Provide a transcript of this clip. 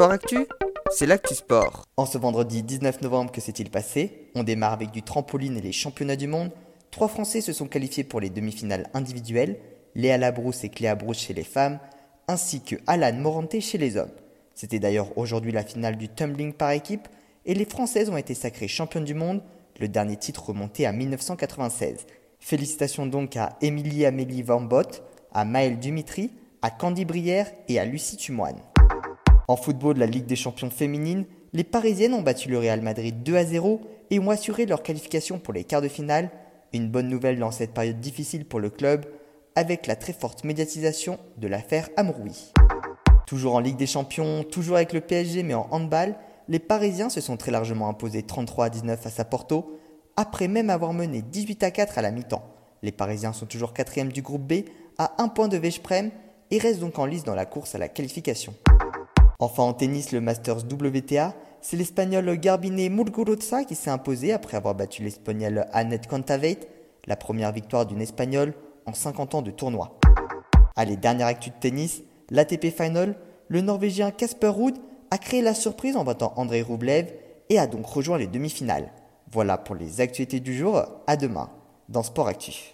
Sport Actu, c'est l'actu sport. En ce vendredi 19 novembre, que s'est-il passé? On démarre avec du trampoline et les championnats du monde. Trois Français se sont qualifiés pour les demi-finales individuelles, Léa Labrousse et Cléa Brousse chez les femmes, ainsi que Alan Moranté chez les hommes. C'était d'ailleurs aujourd'hui la finale du tumbling par équipe, et les Françaises ont été sacrées championnes du monde, le dernier titre remonté à 1996. Félicitations donc à Émilie Amélie Van Bott, à Maëlle Dumitry, à Candy Brière et à Lucie Tumoine. En football de la Ligue des champions féminines, les Parisiennes ont battu le Real Madrid 2 à 0 et ont assuré leur qualification pour les quarts de finale. Une bonne nouvelle dans cette période difficile pour le club, avec la très forte médiatisation de l'affaire Amroui. Toujours en Ligue des champions, toujours avec le PSG mais en handball, les Parisiens se sont très largement imposés 33 à 19 face à Porto, après même avoir mené 18 à 4 à la mi-temps. Les Parisiens sont toujours quatrième du groupe B, à un point de Veszprem, et restent donc en lice dans la course à la qualification. Enfin en tennis, le Masters WTA, c'est l'Espagnol Garbine Muguruza qui s'est imposé après avoir battu l'Espagnol Annette Contaveit, la première victoire d'une Espagnole en 50 ans de tournoi. Allez, dernière actu de tennis, l'ATP Final, le Norvégien Casper Ruud a créé la surprise en battant Andrei Rublev et a donc rejoint les demi-finales. Voilà pour les actualités du jour, à demain dans Sport Actif.